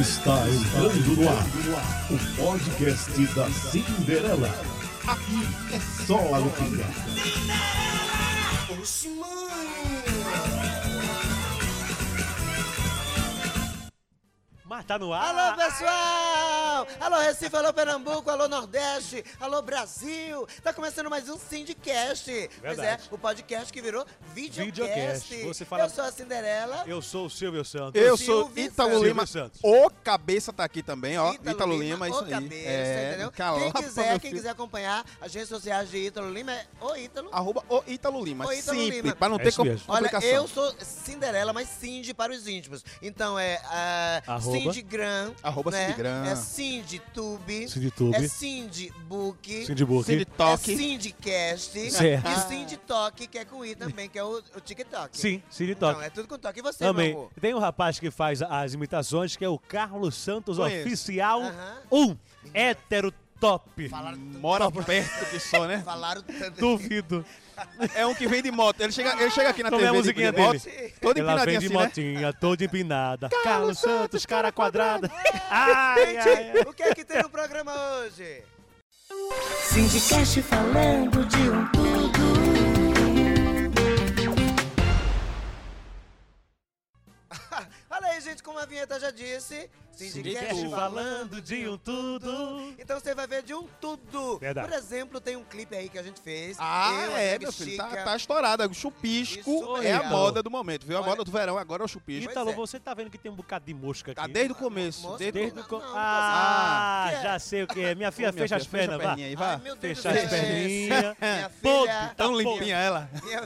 Está entrando no ar o podcast da Cinderela. Aqui é só alegria. Oxi, mãe! Mas tá no ar. Alô, pessoal! Alô, Recife, alô, Pernambuco, alô, Nordeste, alô, Brasil! Tá começando mais um Syndicast. Pois é, Verdade. o podcast que virou videocast. Videocast. Você fala- Eu sou a Cinderela. Eu sou o Silvio Santos. Eu Silvio sou Ítalo Santos. Lima. Silvio Santos. O cabeça tá aqui também, ó. Ítalo, Lima, o isso aí. cabeça, é, entendeu? cala Quem quiser, quem quiser acompanhar as redes sociais de Ítalo Lima é o Ítalo. Arroba o Ítalo Lima. O Ítalo Simples, Lima. pra não É ter isso com- mesmo. Olha, complicação. eu sou Cinderela, mas Cindy para os íntimos. Então é uh, Arroba. Cindy Gram. Arroba né? Cindy Gram. É Cindy Tube. Cindy Tube. É Cindy Book. Cindy É Toque. Cindycast. Certo. E Cindy Talk, que é com I também, que é o, o TikTok. Sim, Cindy Então, é tudo com toque. E você, Também. meu amor? Tem um rapaz que faz as imitações, que é o Carlos Santos Conheço. Oficial Aham. 1. Hétero top. Falaram Mora perto que só, né? Falaram tanto. Duvido. É um que vem de moto. Ele chega, ele chega aqui na Como TV é a de- musiquinha de moto, dele? todo Ela vem de assim, né? motinha, toda empinada. Carlos Santos, cara quadrada. Ai, ai, ai. Gente, o que é que tem no programa hoje? Sindicast falando de um tudo. Olha aí, gente, como a vinheta já disse. Syndicast falando. falando de um tudo. Então você vai ver de um tudo. Verdade. Por exemplo, tem um clipe aí que a gente fez. Ah, eu, a é, meu filho. Tá, Chica. tá estourada. O chupisco Isso é a moda do momento, viu? A Olha- moda do verão agora é o chupisco. Ítalo, é. você tá vendo que tem um bocado de mosca aqui. Tá desde o começo. Moça, Desde, Desde o co- não, não Ah, posso- já sei o que é. Minha filha Ô, minha fecha as filha, pernas, a vá. perninha aí, Ai, meu Deus Fecha do as céu. perninhas. Minha filha, Tão limpinha ela. minha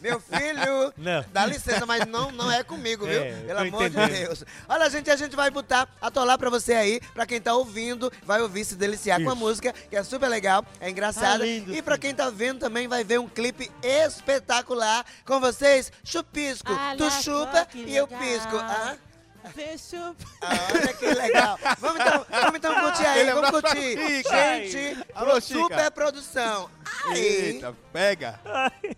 meu filho, Não. dá licença, mas não, não é comigo, viu? É, Pelo amor de entendendo. Deus. Olha, gente, a gente vai botar, atolar pra você aí, pra quem tá ouvindo, vai ouvir, se deliciar com a Isso. música, que é super legal, é engraçada. Tá lindo, e pra quem tá vendo também, vai ver um clipe espetacular com vocês, Chupisco. Olha tu chupa e eu pisco. Ah? Deixa Ah, Olha que legal. Vamos então, vamos então curtir aí, Ele vamos curtir. Gente, Alô, super produção. Aí. Eita, pega. E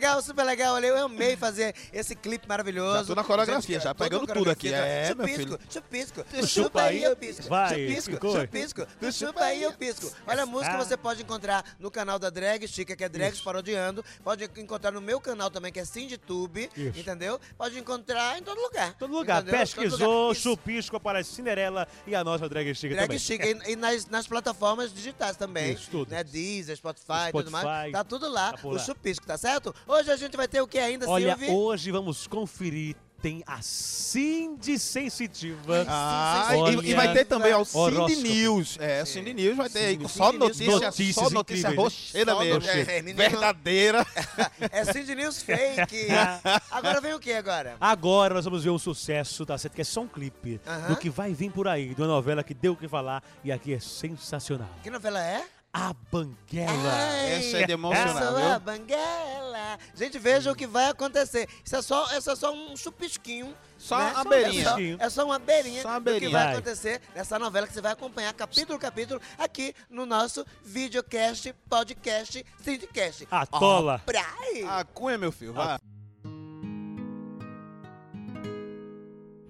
legal, super legal. Olha, eu amei fazer esse clipe maravilhoso. Já tô na coreografia, já pegando tudo aqui. É, meu chupisco, filho. Chupisco, Tu chupa aí, eu pisco. vai, chupisco, chupisco, chupa aí, eu pisco. Olha, a música você pode encontrar no canal da Drag Chica, que é Drags Parodiando. Pode encontrar no meu canal também, que é SindyTube, Isso. entendeu? Pode encontrar em todo lugar. Todo lugar. Pesquisou, chupisco, aparece Cinderela e a nossa drag chica Drag também. Chica. E, e nas, plataformas digitais também. Isso, tudo. Né? Deezer, Spotify, tudo mais. Tá tudo lá, tá o chupisco, tá certo? Hoje a gente vai ter o que ainda, Olha, Silvio? hoje vamos conferir tem a Cindy Sensitiva. Ah, Olha, e, e vai ter também o Cindy horóscopo. News. É, Cindy News vai ter aí Cindy só News. notícia, Notícias só notícia rocheira Só mesmo. notícia. É, menino. Verdadeira. É Cindy News fake. agora vem o que agora? Agora nós vamos ver um sucesso, tá certo? Que é só um clipe Aham. do que vai vir por aí, de uma novela que deu o que falar e aqui é sensacional. Que novela é? A Banguela. Ai, Essa é de emocionar, eu sou viu? a banguela. Gente, veja o que vai acontecer. Isso é só, isso é só um chupisquinho. Só né? a beirinha. É só, é só uma beirinha Só uma do que beirinha. vai Vai. acontecer nessa novela que você vai acompanhar capítulo a capítulo aqui no nosso videocast, podcast, Cindycast. A tola. Praia. A cunha, meu filho, vai.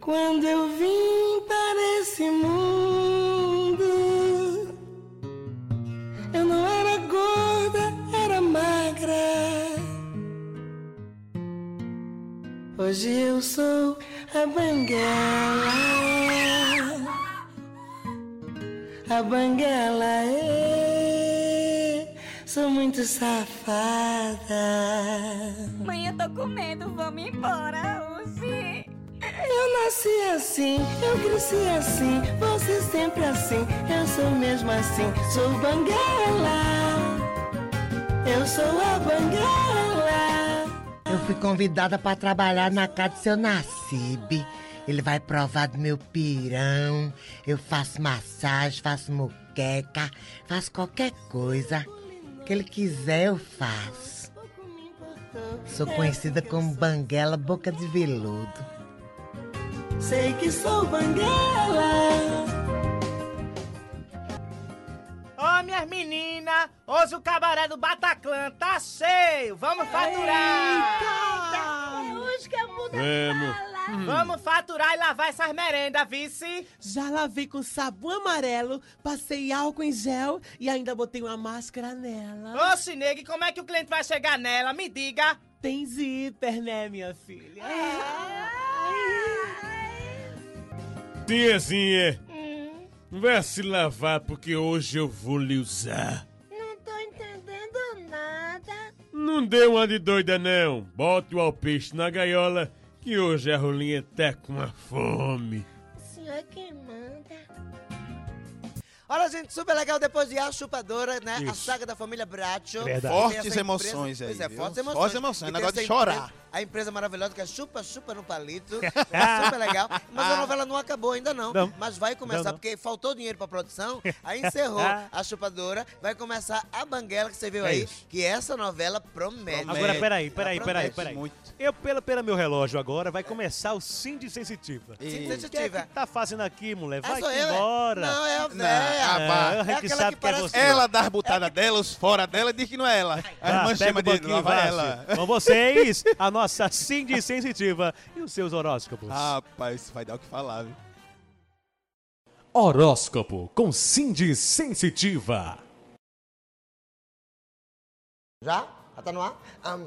Quando eu vim para esse mundo, Hoje eu sou a banguela. A banguela é. Sou muito safada. Mãe, eu tô com medo, vamos embora, Uzi. Eu nasci assim, eu cresci assim, você sempre assim, eu sou mesmo assim, sou banguela. Eu sou a banguela. Eu fui convidada para trabalhar na casa do seu Nacibe. Ele vai provar do meu pirão. Eu faço massagem, faço moqueca, faço qualquer coisa que ele quiser eu faço. Sou conhecida como Banguela Boca de Veludo. Sei que sou banguela. Minhas meninas, hoje o cabaré do Bataclan tá cheio. Vamos faturar. Hoje que a muda Vamos. fala. Vamos faturar e lavar essas merendas, vice. Já lavei com sabão amarelo, passei álcool em gel e ainda botei uma máscara nela. Ô, Chineg, como é que o cliente vai chegar nela? Me diga. Tem zíper, né, minha filha? Tiazinha, vai se lavar porque hoje eu vou lhe usar. Não tô entendendo nada. Não dê uma de doida não. Bote o alpiste na gaiola que hoje a rolinha tá com uma fome. O senhor que manda. Olha, gente, super legal depois de A Chupadora, né? A Isso. saga da família Bracho. Verdade. Fortes emoções aí, Pois é, viu? fortes emoções. Fortes emoções, E negócio de chorar. A empresa maravilhosa que é Chupa Chupa no Palito. é super legal. Mas a novela não acabou ainda não. Não. Mas vai começar, Não, não. porque faltou dinheiro pra produção. Aí encerrou a chupadora. Vai começar a Banguela que você viu É aí. isso. Que essa novela promete. Agora, peraí, peraí, peraí, peraí. muito. Eu, pelo, pelo meu relógio agora, vai começar o Cindy Sensitiva. Sim, E- O que é sensitiva. que tá fazendo aqui, mulher? Vai É, eu, é? embora. Não, é a Não, véia. ah. É, a É gente aquela sabe que que é você. Ela dá as butadas dela, os fora dela, diz que não é ela. A Ah, irmã chama de banquinho, lavar Vassi. ela. Com vocês, a nossa Cindy Sensitiva e os seus horóscopos. Rapaz, isso vai dar o que falar, viu? Horóscopo com Cindy Sensitiva. Já? Já tá no ar? Ahn,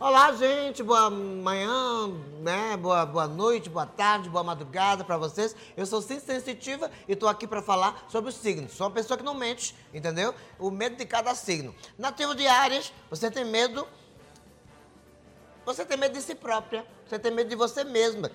olá, gente. Boa manhã, né? Boa, boa noite, boa tarde, boa madrugada pra vocês. Eu sou Cindy Sensitiva e tô aqui pra falar sobre os signos. Sou uma pessoa que não mente, entendeu? O medo de cada signo. Nativo de Áries, você tem medo... Você tem medo de si própria. Você tem medo de você mesma.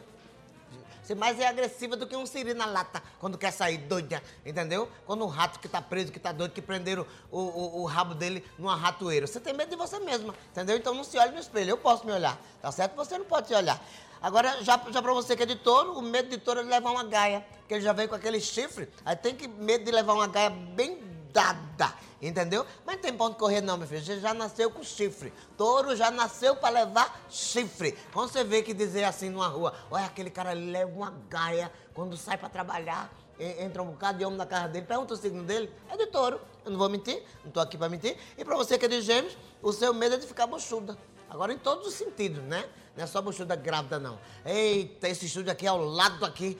Você mais é agressiva do que um siri na lata quando quer sair doida, entendeu? Quando um rato que tá preso, que tá doido, que prenderam o, o, o rabo dele numa ratoeira. Você tem medo de você mesma, entendeu? Então não se olhe no espelho. Eu posso me olhar, tá certo? Você não pode se olhar. Agora, já, já pra você que é de touro, o medo de touro é de levar uma gaia, que ele já veio com aquele chifre, aí tem que medo de levar uma gaia bem dada, entendeu? Mas tem pra onde correr não, meu filho. Você já nasceu com chifre. Touro já nasceu pra levar chifre. Quando você vê que dizer assim numa rua, olha, aquele cara leva uma gaia quando sai pra trabalhar, entra um bocado de homem na casa dele, pergunta o signo dele, é de touro. Eu não vou mentir, não tô aqui pra mentir. E pra você que é de gêmeos, o seu medo é de ficar buchuda. Agora em todos os sentidos, né? Não é só buchuda grávida, não. Eita, esse estúdio aqui ao lado aqui,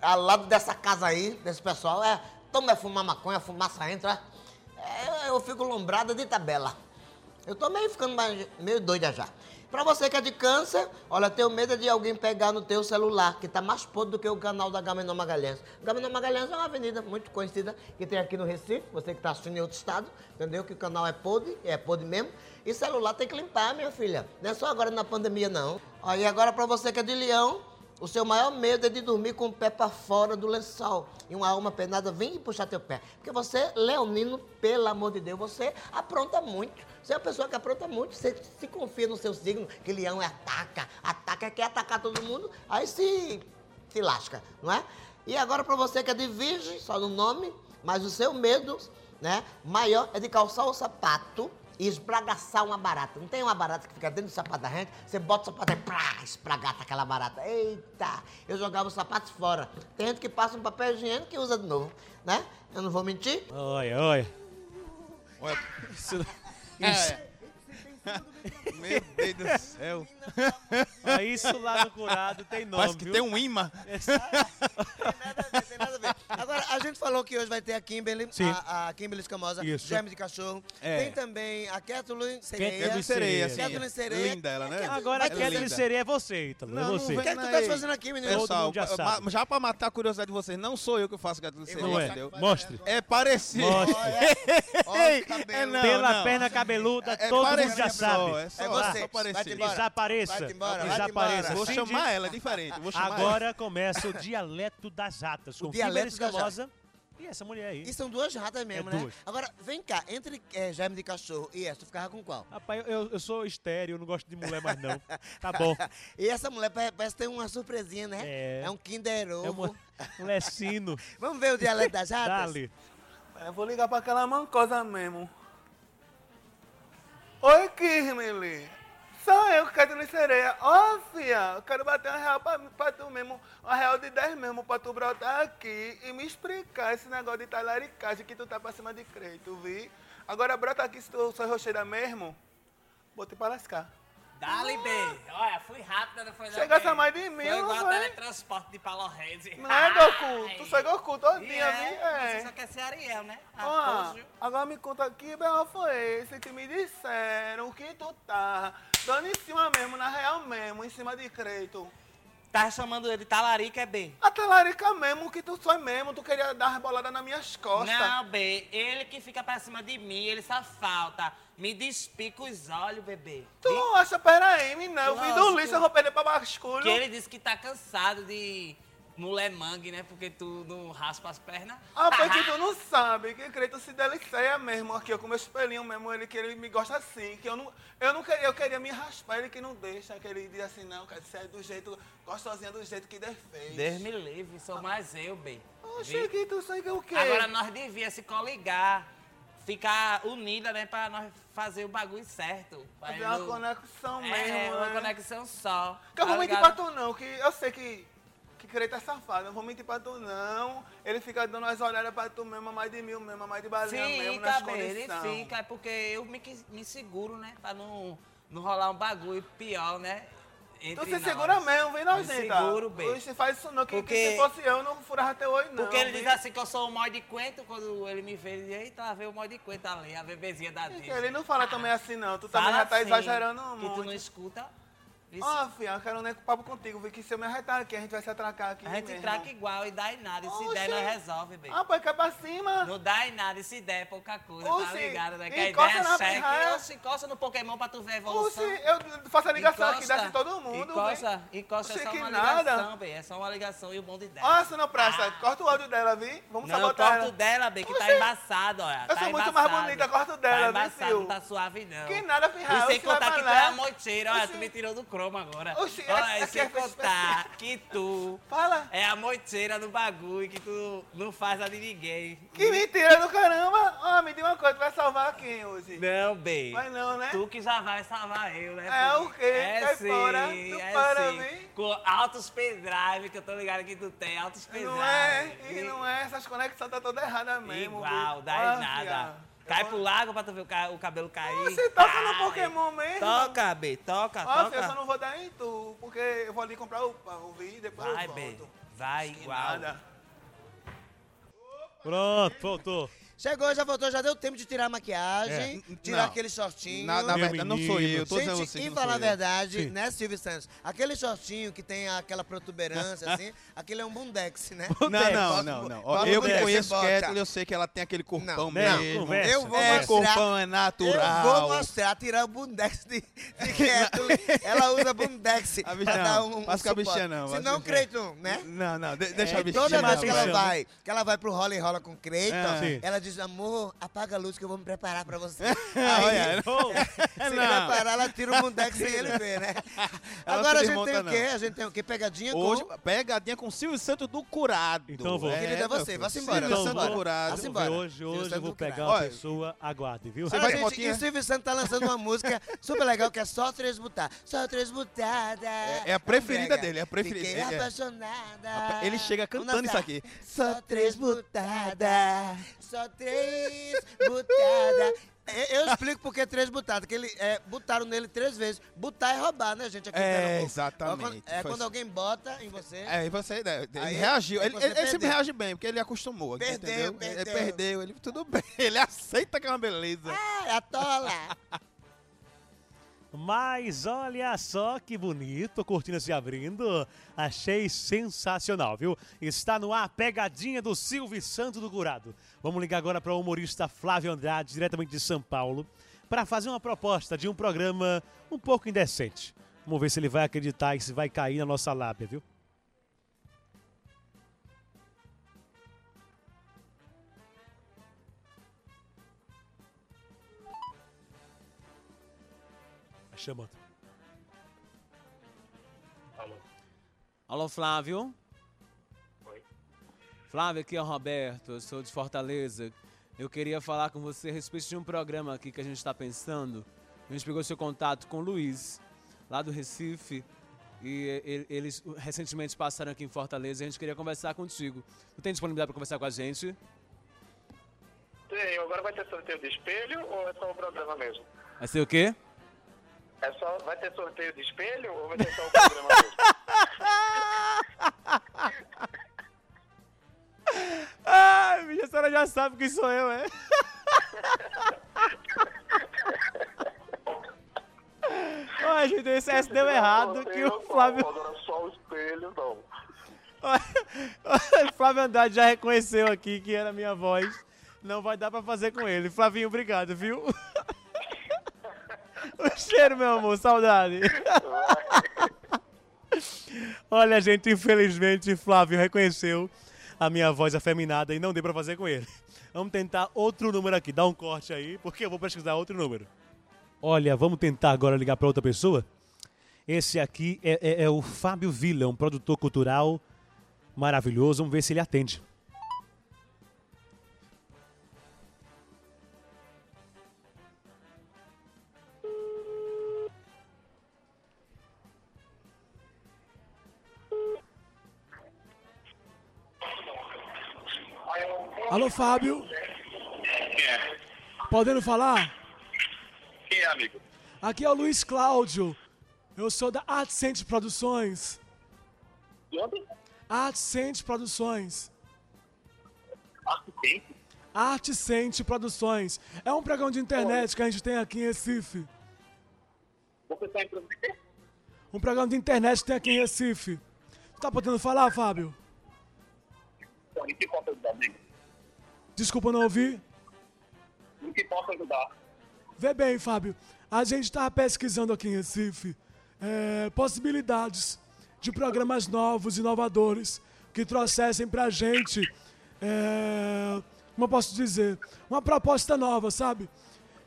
ao lado dessa casa aí, desse pessoal, é... Toma fumar maconha, a fumaça entra. É, eu fico lombrada de tabela. Eu tô meio ficando mais- meio doida já. Pra você que é de câncer, olha, tenho medo de alguém pegar no teu celular, que tá mais podre do que o canal da Gamenon Magalhães. Gamenon Magalhães é uma avenida muito conhecida que tem aqui no Recife, você que tá assistindo em outro estado, entendeu? Que o canal é podre, é podre mesmo. E celular tem que limpar, minha filha. Não é só agora na pandemia, não. E agora pra você que é de leão, o seu maior medo é de dormir com o pé pra fora do lençol. E uma alma penada vem puxar teu pé. Porque você, leonino, pelo amor de Deus, você apronta muito. Você é uma pessoa que apronta muito, você se confia no seu signo, que leão é ataca, ataca, quer atacar todo mundo, aí se, se lasca, não é? E agora pra você que é de virgem, só no nome, mas o seu medo, né, maior é de calçar o sapato e esbragaçar uma barata. Não tem uma barata que fica dentro do sapato da gente? Você bota o sapato e plá, esbragata aquela barata. Eita! Eu jogava os sapatos fora. Tem gente que passa um papel higiênico e usa de novo, né? Eu não vou mentir. Olha, olha. Olha, isso. isso. Meu Deus do céu. Isso lá no curado tem nome. Parece que viu? tem um imã. Tem nada a ver. Agora, a gente falou que hoje vai ter a Kimberly, Sim. a, a Kimberly Escamosa, Isso. Gêmeo de Cachorro. É. Tem também a Kathleen Sereia. Kathleen Sereia, sim. Kathleen Sereia. Linda ela, né? Agora Vai a linda. seria é você, Ítalo. É Não, não você. O que é que tu tá fazendo aqui, menino? Pessoal, já sabe. já pra matar a curiosidade de vocês, não sou eu que faço gato de Não é? entendeu? Mostre. É parecido. Mostre. Olha o cabelo. É não, Pela não. perna cabeluda, É todo mundo já sabe. é só- É só você. parecido. Desapareça. Embora, Desapareça. Vou chamar ela diferente. Agora começa o dialeto das ratas. Com dialeto Das Escamosa e essa mulher aí. E são duas ratas mesmo, É né? duas. Agora, vem cá, entre é, gêmeo de cachorro e essa, tu ficava com qual? Rapaz, eu, eu sou estéreo, eu não gosto de mulher mais não. Tá bom. E essa mulher pa- parece ter uma surpresinha, né? É. um Kinder É Ovo. uma, mulher sino. Vamos ver o dialeto das ratas? Dali. Eu vou ligar pra aquela mancosa mesmo. Oi, Kirmely. Sou eu que quero lhe sereia. Ó, fia, eu quero bater uma real pra, pra tu mesmo. Uma real de 10 mesmo pra tu brotar aqui e me explicar esse negócio de talaricagem que tu tá pra cima de crédito, vi? Agora brota aqui se tu sou rocheira mesmo. Botei pra lascar. Dali, B. Olha, fui rápida, não foi não, Chegasse B. a mais de mim, Foi igual foi? teletransporte de Paulo Rede. Não é, Goku? Tu foi Goku todinha, E é, vi? É. Você só quer ser Ariel, né? Ó, Raposo. agora me conta que B.O. foi esse que me disseram que tu tá dando em cima mesmo, na real mesmo, em cima de crédito. Tá chamando ele de talarica, é B. A talarica mesmo, que tu foi mesmo, tu queria dar rebolada nas minhas costas. Não, B. Ele que fica pra cima de mim, ele só falta. Me despica os olhos, bebê. Tu acha, peraí, menina, eu vim do lixo, eu vou perder pra basculho. Que ele disse que tá cansado de mulher mangue, né? Porque tu não raspa as pernas. Ah, porque tu não sabe que crédito se deliceia mesmo aqui, ó, com meu espelhinho mesmo, ele que ele me gosta assim, que eu não, eu não queria, eu queria me raspar, ele que não deixa, que ele diz assim, não, quer ser do jeito, gostosinha do jeito que Deus fez. Deus me livre, sou mais eu, B. Oxe, que tu sabe o quê? Agora nós devíamos se coligar, ficar unida, né? Pra nós fazer o bagulho certo. Fazer uma conexão É, mesmo, uma né? conexão só. Que eu tá vou mentir pra tu não, que eu sei que, que Creta é safado, eu vou mentir pra tu não. Ele fica dando as olhadas pra tu mesmo, mais de mil mesmo, mais de balinha mesmo, nas Fica, B, ele fica, é porque eu me, que- me seguro, né? Pra não, não rolar um bagulho pior, né? Se nós. segura mesmo, vem Me nojenta. seguro, B. Oxe, faz isso não, que, que Porque- se fosse eu, não furava teu olho não. Porque ele viu? diz assim que eu sou o mó de quento, quando ele me vê, ele diz, eita, veio o mó de quento ali, a bebezinha da Disney. Ele não fala também assim não, tu também já tá assim, exagerando Que muito. tu não escuta. Isso. Ó, filha, eu quero nem papo contigo, vi que se eu me arretar aqui, a gente vai se atracar aqui a gente mesmo. traca igual e dá em nada. E se Oxi. der, nós resolve, bem. Ah, pô, cai pra cima. Não dá em nada, e se der, é pouca coisa, tá Oxi, ligado? Né? Que a ideia é cheque. Oxi, encosta no Pokémon pra tu ver a evolução. eu faço a ligação aqui, Encosta, desce todo mundo. Encosta, vem. encosta, é Oxi, só que uma nada. ligação, bem. É só uma ligação e o bom de ideia. Ó, se não presta, corta o áudio dela, vi? Vamos Não, sabotar corta ela. o dela, bem, que tá Oxi. embaçado, olha. Eu tá sou muito mais bonita, corta o dela, tá viu, não tá suave, não. Que nada, pirra, E sem contar que tu é a moiteira, olha, tu me tirou do cromo agora. Oxi, olha, sem aqui é contar que tu Fala. é a moiteira do bagulho, que tu não faz a de ninguém. Que mentira do caramba. Ó, me diga uma coisa, tu vai salvar quem hoje? Não, bem. Vai não, né? Tu que já vai salvar eu, né? É o quê? É Cai sim, fora. Tu é para, sim. vem. Com altos pendrive, que eu tô ligado que tu tem, altos pendrive. Não é, e não é, essas conexões tá toda errada mesmo. Igual, dá em nada. fia. Cai pro lago pra tu ver o, ca- o cabelo cair. Você toca no Cai. Pokémon mesmo? Toca, B, toca, Ó, toca. eu só não vou dar em tu, porque eu vou ali comprar o pão, vi? Depois Vai, eu B, volto. vai Que igual. nada. Pronto, voltou. Chegou, já voltou, já deu tempo de tirar a maquiagem, É. tirar Não. aquele shortinho. Na- na verdade, não sou eu, eu tô dizendo Gente, você que e não falar a verdade, Sim. né, Silvio Santos? Aquele shortinho que tem aquela protuberância, assim, aquele é um bundex, né? Não, não, não, não. bota eu que conheço. Ketlin, eu sei que ela tem aquele corpão Não, mesmo. conversa. Eu vou é, mostrar. corpão é natural. Eu vou mostrar, tirar o bundex de, de Kathleen. Ela usa bundex A pra bichinha dar não, um faz com a bichinha não, Se não. Creiton, né? Não, não, de- deixa É, a bichinha. Toda vez que ela vai, que ela vai pro rola e rola com Creiton, É. Ela diz, amor, apaga a luz que eu vou me preparar pra você. Olha, não. se Não. preparar, ela tira o bundex sem ele ver, né? Ela Agora a gente tem o quê? não. A gente tem o quê? Pegadinha Hoje, com... pegadinha com Silvio Santos do Curado. Então vou. Querida, é você, vá-se embora, Silvio Santos do Curado. Vá-se embora. hoje, hoje eu vou pegar uma pessoa, aguarde, viu? Olha, gente, e o Silvio Santos tá lançando uma música super legal que é Só Três Butadas. Só Três Butadas. é a preferida dele, é a preferida. Fiquei É, é. apaixonada. Ele chega cantando isso aqui. Só três butadas, só três butadas. Eu explico por que três butadas, que ele é, botaram nele três vezes. Botar é roubar, né, gente? Aqui É, exatamente. É quando alguém bota em você. É, e você né, ele Aí- reagiu. Ele, ele- ele sempre reage bem, porque ele acostumou. Perdeu, entendeu? perdeu. Ele perdeu, ele tudo bem. Ele aceita que é uma beleza. É, a tola. Mas olha só que bonito, cortina se abrindo. Achei sensacional, viu? Está no ar a pegadinha do Silvio Santos do Curado. Vamos ligar agora para o humorista Flávio Andrade, diretamente de São Paulo, para fazer uma proposta de um programa um pouco indecente. Vamos ver se ele vai acreditar e se vai cair na nossa lábia, viu? Tá chamando. Alô, Flávio? Oi. Flávio, aqui é o Roberto, eu sou de Fortaleza. Eu queria falar com você a respeito de um programa aqui que a gente está pensando. A gente pegou seu contato com o Luiz, lá do Recife, e e- eles recentemente passaram aqui em Fortaleza e a gente queria conversar contigo. Tu tem disponibilidade para conversar com a gente? Tenho. Agora vai ter sorteio de espelho ou é só o programa mesmo? Vai ser o quê? É só, vai ter sorteio de espelho ou vai ter só o programa mesmo? Ai, minha senhora já sabe quem sou eu, é? Ai, gente, esse S deu errado que o Flávio. Agora só o espelho, não. o Flávio Andrade já reconheceu aqui que era a minha voz. Não vai dar pra fazer com ele. Flavinho, obrigado, viu? o cheiro, meu amor, saudade. Olha, gente, infelizmente Flávio reconheceu a minha voz afeminada e não deu pra fazer com ele. Vamos tentar outro número aqui. Dá um corte aí, porque eu vou pesquisar outro número. Olha, vamos tentar agora ligar pra outra pessoa? Esse aqui é, é- é o Fábio Villa, um produtor cultural maravilhoso. Vamos ver se ele atende. Alô, Fábio? Quem é? Podendo falar? Quem é, amigo? Aqui é o Luiz Cláudio. Eu sou da Artcente Produções. De onde? Artcente Produções. Assistente? Artcente Produções. É um programa de internet que a gente tem aqui em Recife. Você tá quê? Um programa de internet que tem aqui em Recife. Tu tá podendo falar, Fábio? Em que posso ajudar, amigo? Desculpa não ouvir. Em que posso ajudar? Vê bem, Fábio. A gente estava pesquisando aqui em Recife é, possibilidades de programas novos, inovadores, que trouxessem pra gente, é, como eu posso dizer, uma proposta nova, sabe?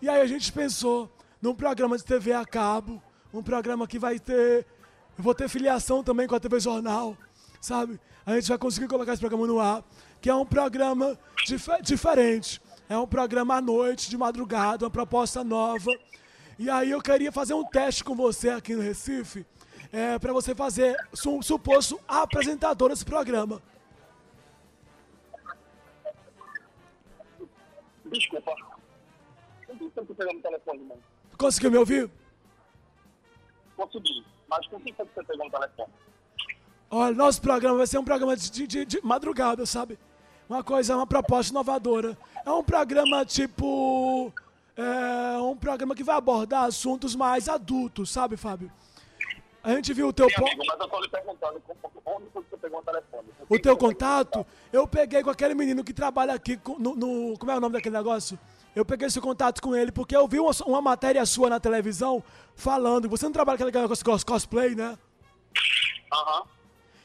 E aí a gente pensou num programa de TV a cabo, um programa que vai ter. Eu vou ter filiação também com a TV Jornal, sabe? A gente vai conseguir colocar esse programa no ar, que é um programa dife- diferente. É um programa à noite, de madrugada, uma proposta nova. E aí eu queria fazer um teste com você aqui no Recife, é, para você fazer um suposto apresentador desse programa. Desculpa. Telefone. Conseguiu me ouvir? Consegui. Mas com quem você pegou no telefone? Olha, nosso programa vai ser um programa de- de- de madrugada, sabe? Uma coisa, uma proposta inovadora. É um programa tipo. É um programa que vai abordar assuntos mais adultos, sabe, Fábio? A gente viu o teu. Sim, po- amigo, mas eu tô lhe perguntando onde você pegou o telefone? O teu contato, eu peguei com aquele menino que trabalha aqui no, no- Como é o nome daquele negócio? Eu peguei esse contato com ele porque eu vi uma, uma matéria sua na televisão falando. Você não trabalha com aquele negócio cos- cosplay, né? Aham.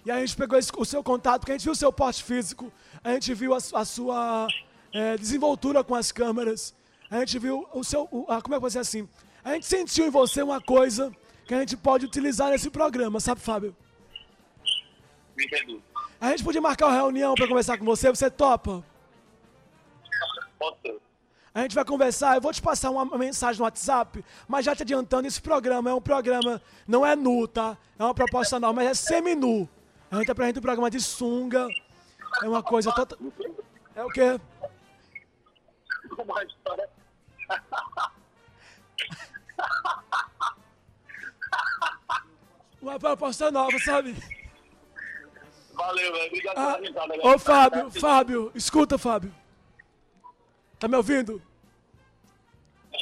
E aí a gente pegou esse- o seu contato, porque a gente viu o seu porte físico, a gente viu a, a sua é, desenvoltura com as câmeras, a gente viu o seu. o- a- como é que eu vou dizer assim? A gente sentiu em você uma coisa que a gente pode utilizar nesse programa, sabe, Fábio? Entendi. A gente podia marcar uma reunião pra conversar com você, você topa? A gente vai conversar, eu vou te passar uma uma mensagem no WhatsApp, mas já te adiantando, esse programa é um programa, não é nu, tá? É uma proposta nova, mas é semi-nu. A gente apresenta um programa de sunga, é uma coisa total... É o quê? Uma história. Uma proposta nova, sabe? Valeu, velho. Obrigado Ah, pela risada, velho. ô, Fábio, Fábio, escuta, Fábio. Tá me ouvindo?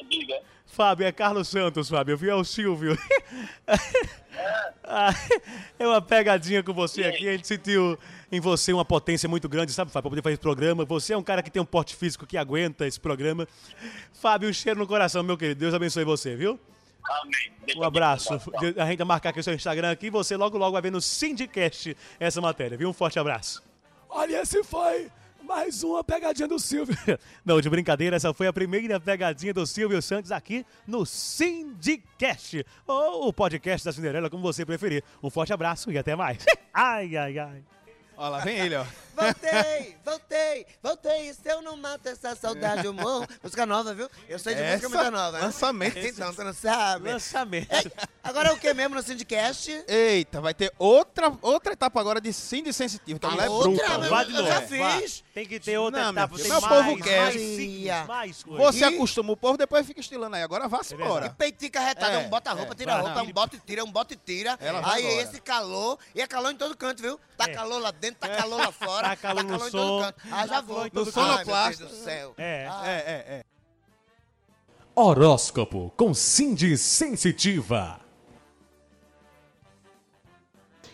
Diga. Fábio, é Carlos Santos, Fábio. Eu vi é o Silvio. É uma pegadinha com você aqui. A gente sentiu em você uma potência muito grande, sabe, Fábio, pra poder fazer esse programa. Você é um cara que tem um porte físico que aguenta esse programa. Fábio, um cheiro no coração, meu querido. Deus abençoe você, viu? Amém. Um abraço. A gente vai marcar aqui o seu Instagram aqui e você logo, logo vai ver no Syndicast essa matéria, viu? Um forte abraço. Olha, esse foi mais uma pegadinha do Silvio. Não, de brincadeira, essa foi a primeira pegadinha do Silvio Santos aqui no Syndicast, ou o podcast da Cinderela, como você preferir. Um forte abraço e até mais. Ai, ai, ai. Olha lá, vem ele, ó. Voltei, voltei, voltei. Se eu não mato essa saudade, eu morro. Música nova, viu? Eu sei de música muito nova. né? lançamento. Então, você não sabe. Lançamento. Ei, agora é o que mesmo no Syndicast? Eita, vai ter outra, outra etapa agora de Cindy Sensitivo. Então, Ah, ela é outra? bruta. Vai de eu novo. já vai. fiz. Tem que ter outra Não, etapa. Tem meu povo mais, quer. mais signos, mais coisas. Você E- acostuma o povo, depois fica estilando aí. Agora vá-se embora. E peitica retada, É, um bota a roupa, é, tira a roupa, não. um bota e tira, um bota e tira. Aí embora. esse calor, e é calor em todo canto, viu? Tá É. calor lá dentro, tá calor lá fora. Tá calor no em todo som. Ah, já tá vou. meu Sonoplasta. Deus do céu. É. Ah. É, é, é. Horóscopo com Cindy Sensitiva.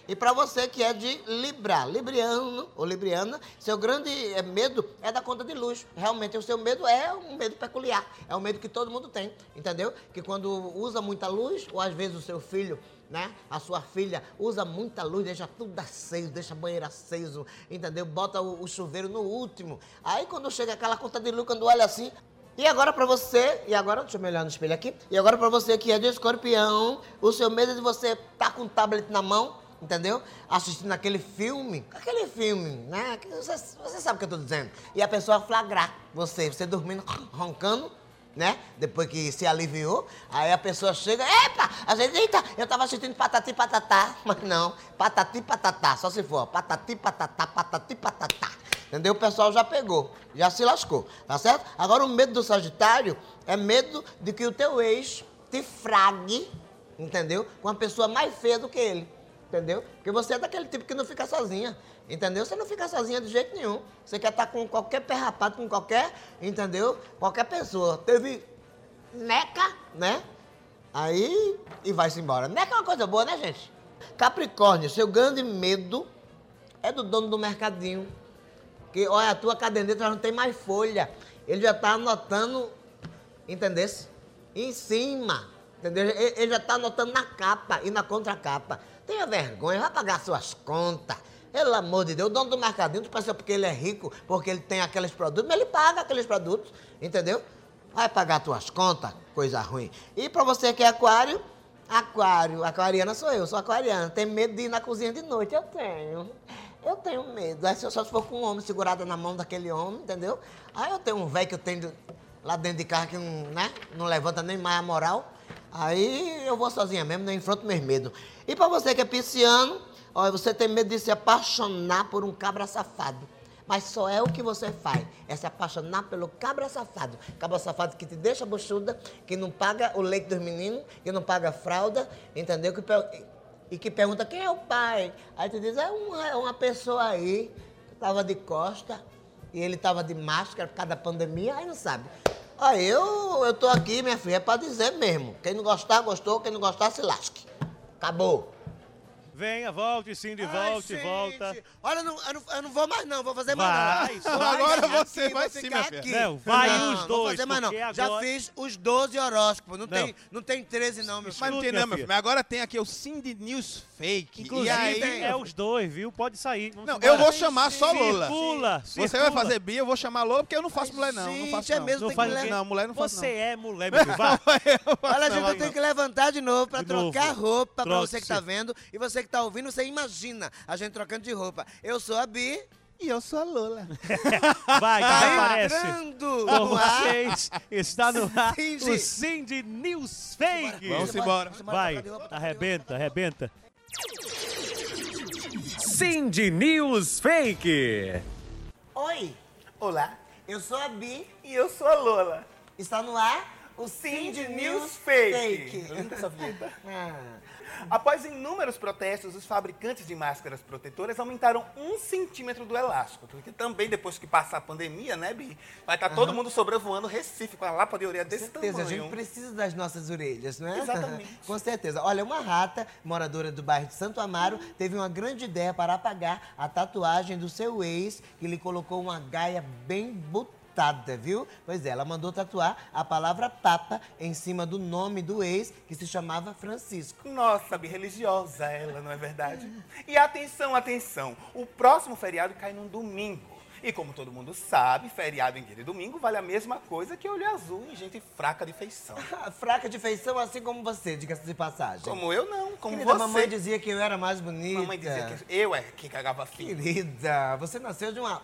E pra você que é de Libra, Libriano ou Libriana, seu grande eh, medo é da conta de luz. Realmente, o seu medo é um medo peculiar. É um medo que todo mundo tem, entendeu? Que quando usa muita luz, ou às vezes o seu filho, né? A sua filha usa muita luz, deixa tudo aceso, deixa a banheira aceso, entendeu? Bota o, o chuveiro no último. Aí quando chega aquela conta de luz, quando olha assim, e agora pra você, e agora, deixa eu me olhar no espelho aqui. E agora pra você que é de escorpião, o seu medo é de você estar com o tablet na mão, entendeu? Assistindo aquele filme, aquele filme, né? Você, você sabe o que eu tô dizendo. E a pessoa flagrar você, você dormindo, roncando, né? Depois que se aliviou, aí a pessoa chega, epa, a gente, eita, eu tava assistindo patati patatá, mas não, patati patatá, só se for, patati patatá, patati patatá. Entendeu? O pessoal já pegou, já se lascou, tá certo? Agora o medo do Sagitário é medo de que o teu ex te frague, entendeu? Com uma pessoa mais feia do que ele, entendeu? Porque você é daquele tipo que não fica sozinha, entendeu? Você não fica sozinha de jeito nenhum. Você quer estar com qualquer perrapado, com qualquer, entendeu? Qualquer pessoa. Teve neca, né? Aí, e vai-se embora. Neca é uma coisa boa, né, gente? Capricórnio, seu grande medo é do dono do mercadinho. Que, olha, a tua caderneta já não tem mais folha. Ele já tá anotando, entendesse? Em cima, entendeu? Ele, já tá anotando na capa e na contracapa. Tenha vergonha, vai pagar suas contas. Pelo amor de Deus, o dono do mercadinho, tu pensa porque ele é rico, porque ele tem aqueles produtos, mas ele paga aqueles produtos, entendeu? Vai pagar tuas contas, coisa ruim. E pra você que é aquário, aquário, aquariana sou eu, sou aquariana. Tem medo de ir na cozinha de noite? Eu tenho. Eu tenho medo. Aí se eu só for com um homem segurado na mão daquele homem, entendeu? Aí eu tenho um velho que eu tenho lá dentro de casa que não, né, não levanta nem mais a moral. Aí eu vou sozinha mesmo, não enfronto meus medos. E pra você que é pisciano, olha, você tem medo de se apaixonar por um cabra safado. Mas só é o que você faz, é se apaixonar pelo cabra safado. Cabra safado que te deixa buchuda, que não paga o leite dos meninos, que não paga a fralda, entendeu? Que e que pergunta quem é o pai. Aí tu diz, é uma, é uma pessoa aí, que tava de costa, e ele tava de máscara por causa da pandemia, aí não sabe. Aí eu, eu tô aqui, minha filha, é pra dizer mesmo. Quem não gostar, gostou, quem não gostar, se lasque. Acabou. Venha, volte, Cindy, volte, gente. volta. Olha, eu não, eu, não, eu não vou mais não, vou fazer Vai, mais não. vai, Agora vai você sim, vai vou sim, ficar minha filha. aqui. Não, vai não, os Vou dois, fazer mais não. porque Já agora- fiz os 12 horóscopos, não, Não. tem, não tem 13 não, meu filho. Mas não tem não, meu filho. Mas agora tem aqui o Cindy News Fake. Inclusive, e aí, é os dois, viu? Pode sair. Vamos Não, embora. eu vou chamar só Lola. Circula, Você vai circula. fazer Bia, eu vou chamar Lola, porque eu não faço mulher, não. Não gente, faço é não. mesmo, não tem mulher, não. Mulher não faço, Você não. é mulher, meu filho. Olha, gente, Não, eu tenho que levantar de novo pra trocar roupa pra você que tá vendo. E você que tá ouvindo, você imagina a gente trocando de roupa. Eu sou a Bi. E eu sou a Lola. Vai, que Tá aparece. entrando Com no ar. vocês, está no ar Cindy. o Cindy News Fake. Vamos embora. Vai, arrebenta, arrebenta. Cindy News Fake. Oi. Olá. Eu sou a Bi. E eu sou a Lola. Está no ar o Cindy News Fake. Fake. Ah. Após inúmeros protestos, os fabricantes de máscaras protetoras aumentaram um centímetro do elástico. Porque também, depois que passar a pandemia, né, Bi? Vai estar todo Aham. mundo sobrevoando Recife com a lapa de orelha desse certeza, a tamanho. gente precisa das nossas orelhas, não é? Exatamente. Com certeza. Olha, uma rata, moradora do bairro de Santo Amaro, teve uma grande ideia para apagar a tatuagem do seu ex, que lhe colocou uma gaia bem viu? Pois é, ela mandou tatuar a palavra papa em cima do nome do ex, que se chamava Francisco. Nossa, Bi, religiosa ela, não é verdade? E atenção, atenção. O próximo feriado cai num domingo. E como todo mundo sabe, feriado em dia de domingo vale a mesma coisa que olho azul em gente fraca de feição. Fraca de feição, assim como você, diga-se de passagem. Como eu não, como Querida, você. mamãe dizia que eu era mais bonita. Mamãe dizia que eu é que cagava fino. Querida, você nasceu de uma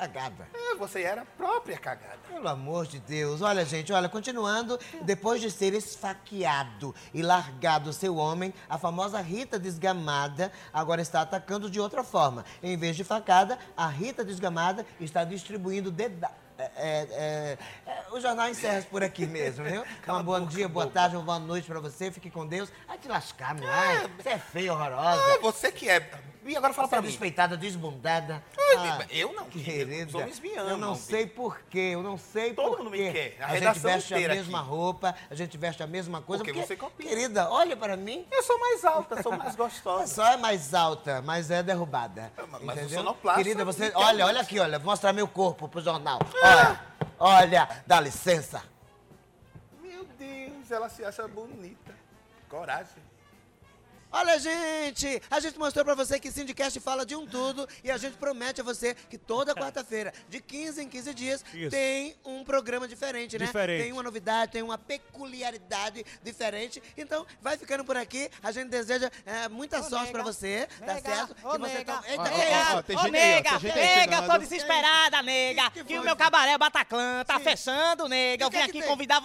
cagada. É, você era a própria cagada. Pelo amor de Deus. Olha, gente, olha, continuando, depois de ser esfaqueado e largado seu homem, a famosa Rita Desgamada agora está atacando de outra forma. Em vez de facada, a Rita Desgamada está distribuindo deda... É, é, é, é, o jornal encerra por aqui mesmo, viu? Um bom dia, boa tarde, uma boa noite pra você. Fique com Deus. Ai, te lascar, meu. Ai, você é feia, horrorosa. Ah, você que é. E agora fala Você é pra mim. despeitada, desbundada. Ah, eu não, querida. sou lesbiana, Eu não não, sei porquê, eu não sei Todo porquê. mundo me quer. A A, gente veste a mesma aqui. roupa, a gente veste a mesma coisa. Porque você copia. Querida, olha para mim. Eu sou mais alta, sou mais gostosa. Só é mais alta, mas é derrubada. mas o entendeu? sonoplasta Querida, você. Olha, olha aqui, olha. Vou mostrar meu corpo pro jornal. Olha, olha, dá licença. Meu Deus, ela se acha bonita. Coragem. Olha, gente, a gente mostrou pra você que Sindicast fala de um tudo e a gente promete a você que toda quarta-feira, de 15 em 15 dias, Isso. tem um programa diferente, né? Diferente. Tem uma novidade, tem uma peculiaridade diferente. Então, vai ficando por aqui. A gente deseja é, muita sorte pra você, tá Nega, certo? ô, que você nega, toma- Eita, ô, que nega, é isso? ô, nega, nega, tô desesperada, nega. Que, o meu cabaré Bataclan tá fechando, nega. Eu que vim é que aqui tem? convidar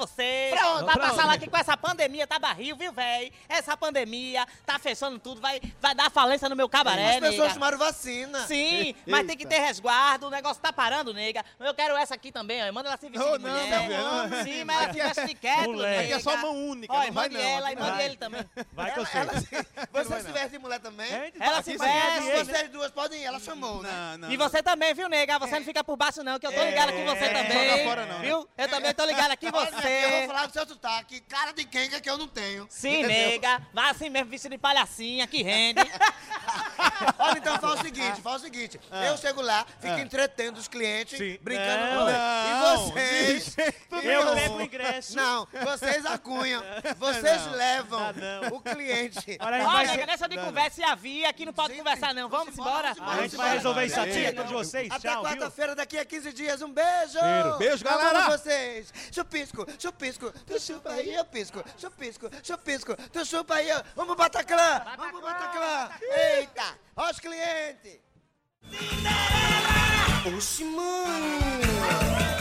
Pra passar onde? lá aqui com essa pandemia, tá barril, viu, véi? Essa pandemia tá fechando tudo, vai, vai dar falência no meu cabaré, As pessoas nega. tomaram vacina. Sim, mas tem que ter resguardo, o negócio tá parando, nega. Eu quero essa aqui também, ó. Manda ela se vestir Oh, de não, mulher. filho, não. Sim, mas ela se veste de quieto. Aqui é só mão única, não vai mande não, ela aqui e mande vai. ele também. Vai com Ela, você. ela se, você se veste de mulher também? Ela se Aqui veste. Vocês duas podem ir, ela chamou, né? Não, não. E você também, viu, nega? Você não fica por baixo, não, que eu tô É, ligada com você é, também. fora, não, né? Viu? Eu também tô ligada aqui filha, eu vou você. falar do seu sotaque. Cara de quem que eu não tenho. Sim, nega. Vai assim mesmo, vestido de palhacinha, que rende. Olha, então faz o seguinte, faz o seguinte. Ah. Eu chego lá, fico Ah. entretendo os clientes, Sim. brincando Não, com eles. não, E vocês... Eu pego o ingresso. Não, vocês acunham. Vocês Não. levam Ah, não. o cliente. Olha, a gente Ó, vai, nega, deixa de conversa e havia. Aqui não pode conversar, não. Vamos embora? a gente vai resolver isso aqui com vocês. Até quarta-feira, daqui a 15 dias. Um beijo! Cheiro. Beijo, Amo galera. vocês! Chupisco, chupisco, tu chupa aí, eu pisco. Chupisco, chupisco, tu chupa aí. ó. Vamos Bataclan! Vamos Bataclan! Eita! Ó os clientes! Oxi, mano!